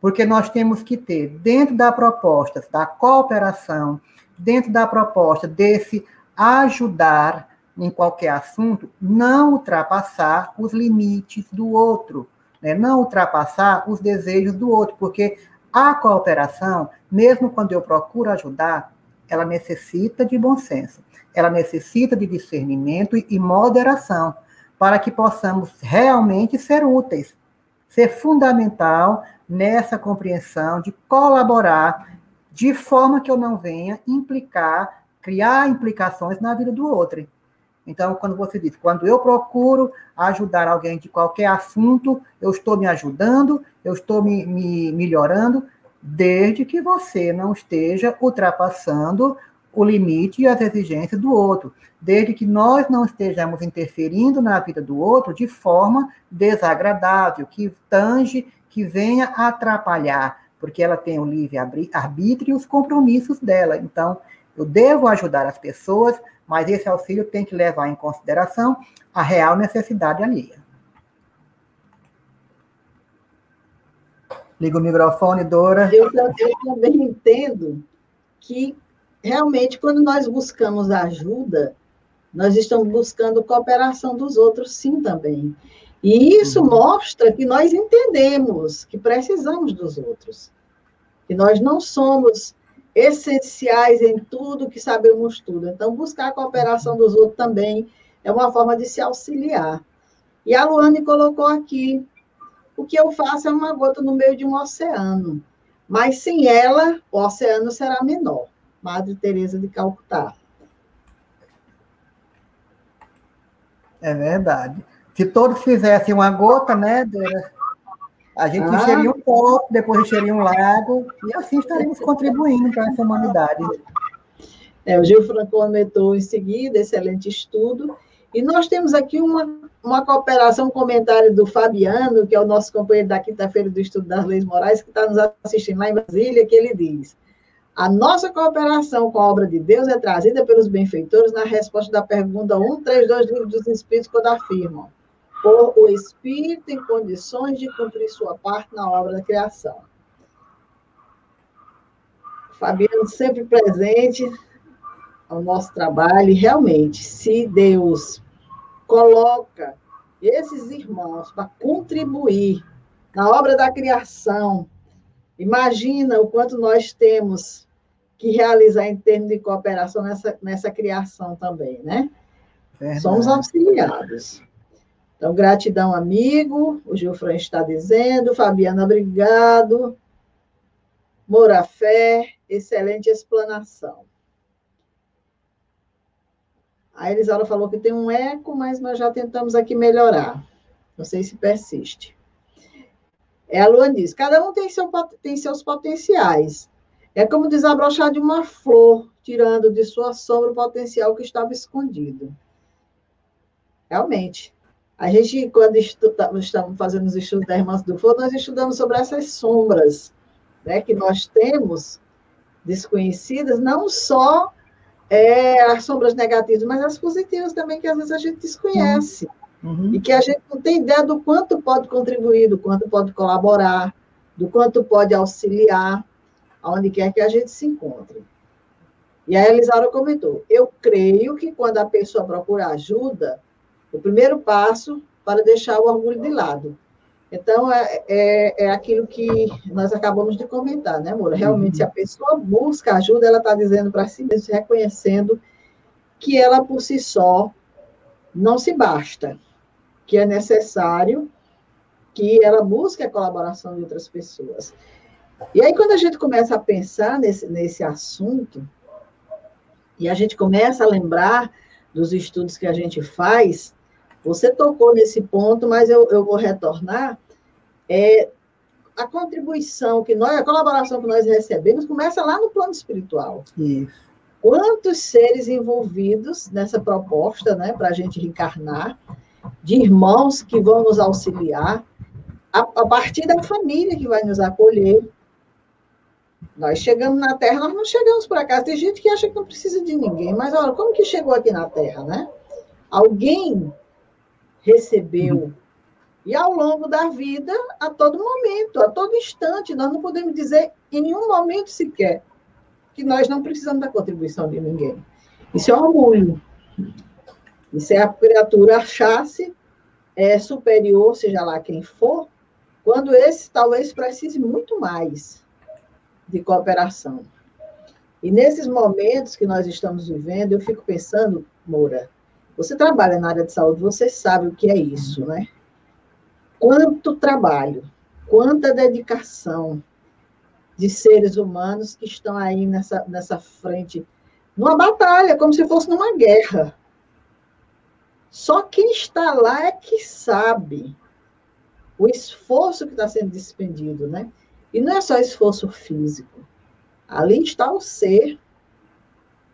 Porque nós temos que ter, dentro da proposta da cooperação, dentro da proposta desse ajudar em qualquer assunto, não ultrapassar os limites do outro, né? não ultrapassar os desejos do outro, porque a cooperação, mesmo quando eu procuro ajudar, ela necessita de bom senso, ela necessita de discernimento e moderação, para que possamos realmente ser úteis, ser fundamental nessa compreensão de colaborar de forma que eu não venha implicar, criar implicações na vida do outro. Então, quando você diz, quando eu procuro ajudar alguém de qualquer assunto, eu estou me ajudando, eu estou me, me melhorando, desde que você não esteja ultrapassando o limite e as exigências do outro, desde que nós não estejamos interferindo na vida do outro de forma desagradável, que tange, que venha atrapalhar, porque ela tem o livre arbítrio e os compromissos dela. Então, eu devo ajudar as pessoas, mas esse auxílio tem que levar em consideração a real necessidade alheia. Liga o microfone, Dora. Eu, eu também entendo que realmente quando nós buscamos ajuda, nós estamos buscando cooperação dos outros, sim, também. E isso uhum. mostra que nós entendemos que precisamos dos outros. Que nós não somos essenciais em tudo, que sabemos tudo. Então, buscar a cooperação dos outros também é uma forma de se auxiliar. E a Luane colocou aqui o que eu faço é uma gota no meio de um oceano. Mas sem ela, o oceano será menor. Madre Teresa de Calcutá. É verdade. Se todos fizessem uma gota, né, a gente ah. encheria um pouco, depois encheria um lago, e assim estaremos contribuindo para essa humanidade. É, o Gil Franco comentou em seguida, excelente estudo. E nós temos aqui uma uma cooperação, um comentário do Fabiano, que é o nosso companheiro da quinta-feira do Estudo das Leis Morais, que está nos assistindo lá em Brasília, que ele diz: a nossa cooperação com a obra de Deus é trazida pelos benfeitores na resposta da pergunta 132 do Livro dos Espíritos, quando afirmam: por o Espírito em condições de cumprir sua parte na obra da criação. Fabiano sempre presente ao nosso trabalho, e realmente, se Deus coloca esses irmãos para contribuir na obra da criação. Imagina o quanto nós temos que realizar em termos de cooperação nessa, nessa criação também, né? Verdade. Somos auxiliados. Então, gratidão, amigo. O Gilfran está dizendo. Fabiana, obrigado. Moura Fé, excelente explanação. A Elisara falou que tem um eco, mas nós já tentamos aqui melhorar. Não sei se persiste. É, a Luan diz: cada um tem, seu, tem seus potenciais. É como desabrochar de uma flor, tirando de sua sombra o potencial que estava escondido. Realmente. A gente, quando estamos fazendo os estudos da Irmãs do Fogo, nós estudamos sobre essas sombras né, que nós temos desconhecidas, não só é, as sombras negativas, mas as positivas também, que às vezes a gente desconhece. Uhum. E que a gente não tem ideia do quanto pode contribuir, do quanto pode colaborar, do quanto pode auxiliar, aonde quer que a gente se encontre. E a Elisara comentou: eu creio que quando a pessoa procura ajuda, o primeiro passo para deixar o orgulho de lado. Então, é, é, é, aquilo que nós acabamos de comentar, né, Moura? Realmente, se a pessoa busca ajuda, ela está dizendo para si mesma, reconhecendo que ela por si só não se basta, que é necessário que ela busque a colaboração de outras pessoas. E aí, quando a gente começa a pensar nesse, nesse assunto, e a gente começa a lembrar dos estudos que a gente faz, você tocou nesse ponto, mas eu, eu vou retornar. É, a contribuição que nós, a colaboração que nós recebemos começa lá no plano espiritual. Isso. Quantos seres envolvidos nessa proposta, né, para a gente reencarnar, de irmãos que vão nos auxiliar, a, a, partir da família que vai nos acolher. Nós chegamos na Terra, nós não chegamos por acaso. Tem gente que acha que não precisa de ninguém, mas olha, como que chegou aqui na Terra, né? Alguém recebeu. Uhum. E ao longo da vida, a todo momento, a todo instante, nós não podemos dizer em nenhum momento sequer que nós não precisamos da contribuição de ninguém. Isso é orgulho. Isso é a criatura achar-se é, superior, seja lá quem for, quando esse talvez precise muito mais de cooperação. E nesses momentos que nós estamos vivendo, eu fico pensando, Moura, você trabalha na área de saúde, você sabe o que é isso, né? Quanto trabalho, quanta dedicação de seres humanos que estão aí nessa, nessa frente, numa batalha, como se fosse numa guerra. Só quem está lá é que sabe o esforço que está sendo despendido, né? E não é só esforço físico. Ali está o ser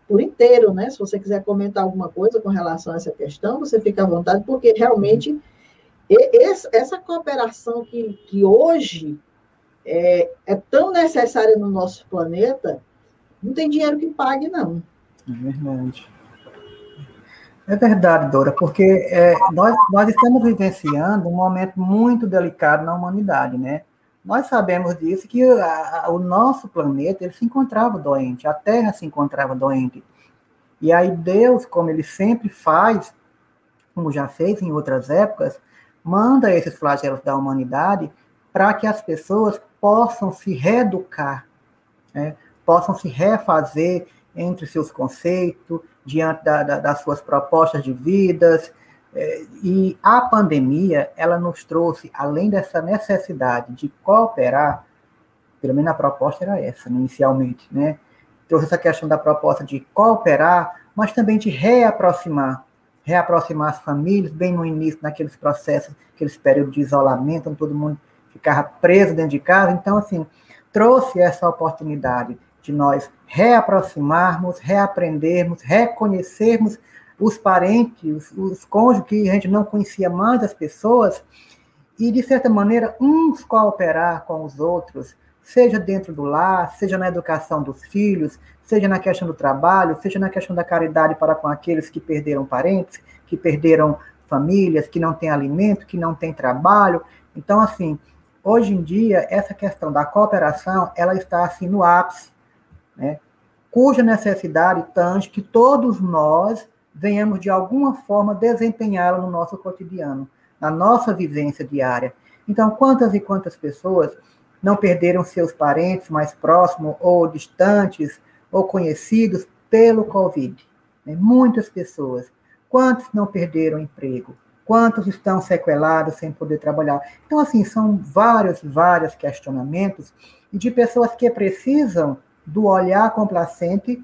por inteiro, né? Se você quiser comentar alguma coisa com relação a essa questão, você fica à vontade, porque realmente essa cooperação que, que hoje é, é tão necessária no nosso planeta, não tem dinheiro que pague, não. É verdade. É verdade, Dora, porque é, nós, nós estamos vivenciando um momento muito delicado na humanidade, né? Nós sabemos disso, que a, a, o nosso planeta ele se encontrava doente, a Terra se encontrava doente. E aí Deus, como ele sempre faz, como já fez em outras épocas, manda esses flagelos da humanidade para que as pessoas possam se reeducar, né? possam se refazer entre seus conceitos, diante da, da, das suas propostas de vidas. É, e a pandemia, ela nos trouxe, além dessa necessidade de cooperar, pelo menos a proposta era essa, né, inicialmente, né? Trouxe essa questão da proposta de cooperar, mas também de reaproximar, reaproximar as famílias, bem no início, naqueles processos, aqueles períodos de isolamento, onde todo mundo ficava preso dentro de casa. Então, assim, trouxe essa oportunidade de nós reaproximarmos, reaprendermos, reconhecermos os parentes, os, cônjuges que a gente não conhecia mais as pessoas, e, de certa maneira, uns cooperar com os outros, seja dentro do lar, seja na educação dos filhos, seja na questão do trabalho, seja na questão da caridade para com aqueles que perderam parentes, que perderam famílias, que não têm alimento, que não têm trabalho. Então, assim, hoje em dia, essa questão da cooperação, ela está assim no ápice né, cuja necessidade tange que todos nós venhamos de alguma forma desempenhá-la no nosso cotidiano, na nossa vivência diária. Então, quantas e quantas pessoas não perderam seus parentes mais próximos ou distantes ou conhecidos pelo Covid? Né? Muitas pessoas. Quantos não perderam emprego? Quantos estão sequelados sem poder trabalhar? Então, assim, são vários, vários questionamentos de pessoas que precisam do olhar complacente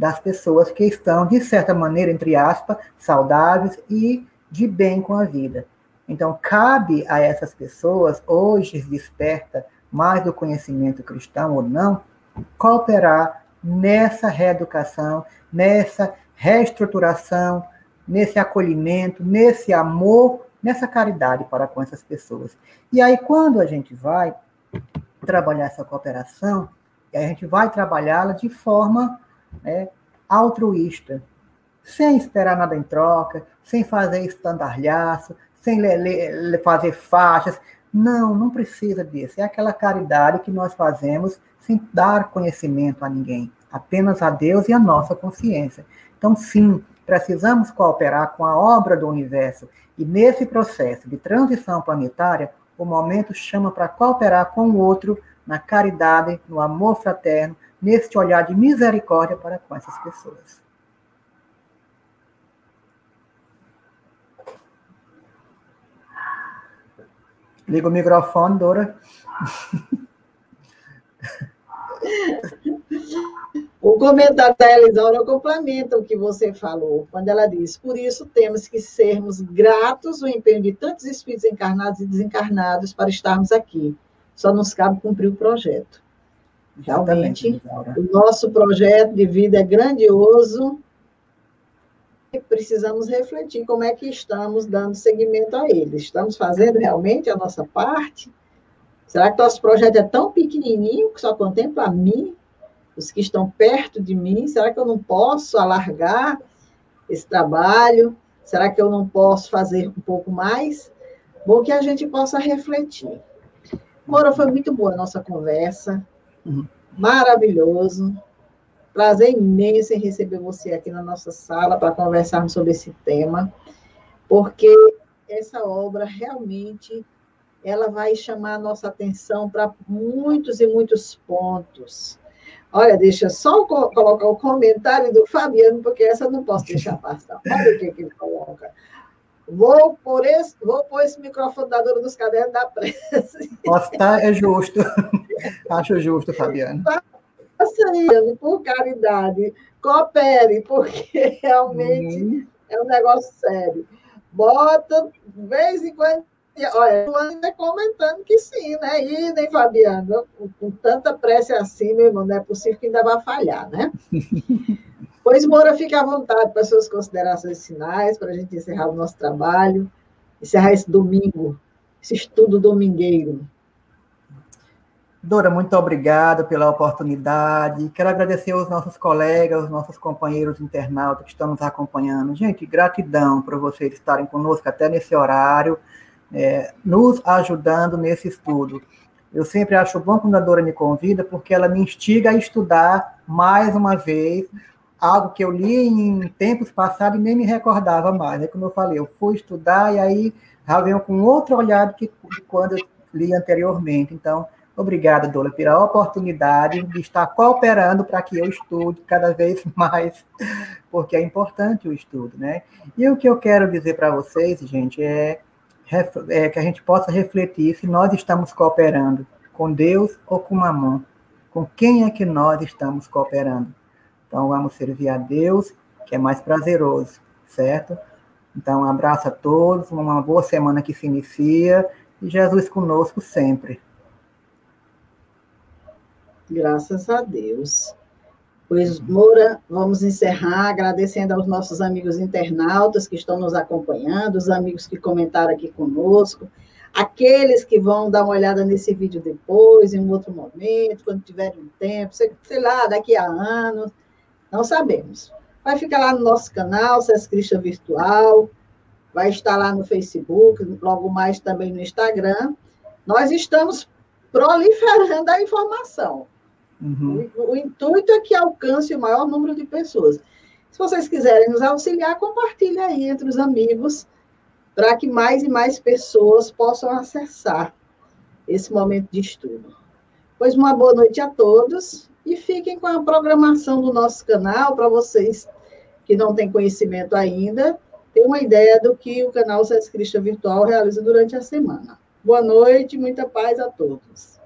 das pessoas que estão, de certa maneira, entre aspas, saudáveis e de bem com a vida. Então, cabe a essas pessoas, hoje desperta mais do conhecimento cristão ou não, cooperar nessa reeducação, nessa reestruturação, nesse acolhimento, nesse amor, nessa caridade para com essas pessoas. E aí, quando a gente vai trabalhar essa cooperação, a gente vai trabalhá-la de forma né, altruísta, sem esperar nada em troca, sem fazer estandalhaço, sem fazer faixas. Não, não precisa disso. É aquela caridade que nós fazemos sem dar conhecimento a ninguém, apenas a Deus e a nossa consciência. Então, sim, precisamos cooperar com a obra do universo. E nesse processo de transição planetária, o momento chama para cooperar com o outro na caridade, no amor fraterno, neste olhar de misericórdia para com essas pessoas. Liga o microfone, Dora. O comentário da Elisaura complementa o que você falou, quando ela diz: Por isso temos que sermos gratos o empenho de tantos espíritos encarnados e desencarnados para estarmos aqui só nos cabe cumprir o projeto. Realmente, o nosso projeto de vida é grandioso e precisamos refletir como é que estamos dando seguimento a ele. Estamos fazendo realmente a nossa parte? Será que nosso projeto é tão pequenininho que só contempla a mim, os que estão perto de mim? Será que eu não posso alargar esse trabalho? Será que eu não posso fazer um pouco mais? Bom que a gente possa refletir. Mora, foi muito boa a nossa conversa. Uhum. Maravilhoso. Prazer imenso em receber você aqui na nossa sala para conversarmos sobre esse tema, porque essa obra realmente ela vai chamar a nossa atenção para muitos e muitos pontos. Olha, deixa só colocar o comentário do Fabiano, porque essa eu não posso deixar passar. Olha o que, que ele coloca. Vou por esse, vou pôr esse microfone da dona dos cadernos da prece. Estar, é justo. Acho justo, Fabiano. Faça isso, por caridade. Coopere, porque realmente uhum. é um negócio sério. Bota, de vez em quando. Olha, o ainda comentando que sim, né? E nem Fabiano, com, com tanta prece assim, meu irmão, não é possível que ainda vá falhar, né? Pois, Moura, fique à vontade para suas considerações finais, para a gente encerrar o nosso trabalho, encerrar esse domingo, esse estudo domingueiro. Dora, muito obrigado pela oportunidade. Quero agradecer aos nossos colegas, aos nossos companheiros internautas que estão nos acompanhando. Gente, gratidão por vocês estarem conosco até nesse horário, é, nos ajudando nesse estudo. Eu sempre acho bom quando a Dora me convida, porque ela me instiga a estudar mais uma vez algo que eu li em tempos passados e nem me recordava mais. É como eu falei, eu fui estudar e aí já venho com outro olhar do que quando eu li anteriormente. Então, obrigado, Dola, pela oportunidade de estar cooperando para que eu estude cada vez mais, porque é importante o estudo, né? E o que eu quero dizer para vocês, gente, é, é que a gente possa refletir se nós estamos cooperando com Deus ou com Mamon. Com quem é que nós estamos cooperando? Então, vamos servir a Deus, que é mais prazeroso, certo? Então, um abraço a todos, uma boa semana que se inicia e Jesus conosco sempre. Graças a Deus. Pois, Moura, vamos encerrar agradecendo aos nossos amigos internautas que estão nos acompanhando, os amigos que comentaram aqui conosco, aqueles que vão dar uma olhada nesse vídeo depois, em um outro momento, quando tiverem tempo, sei, sei lá, daqui a anos. Não sabemos. Vai ficar lá no nosso canal, SES Cristian Virtual, vai estar lá no Facebook, logo mais também no Instagram. Nós estamos proliferando a informação. Uhum. O, o, intuito é que alcance o maior número de pessoas. Se vocês quiserem nos auxiliar, compartilhe aí entre os amigos, para que mais e mais pessoas possam acessar esse momento de estudo. Pois uma boa noite a todos e fiquem com a programação do nosso canal para vocês que não têm conhecimento ainda, ter uma ideia do que o canal Sesc Virtual realiza durante a semana. Boa noite, muita paz a todos.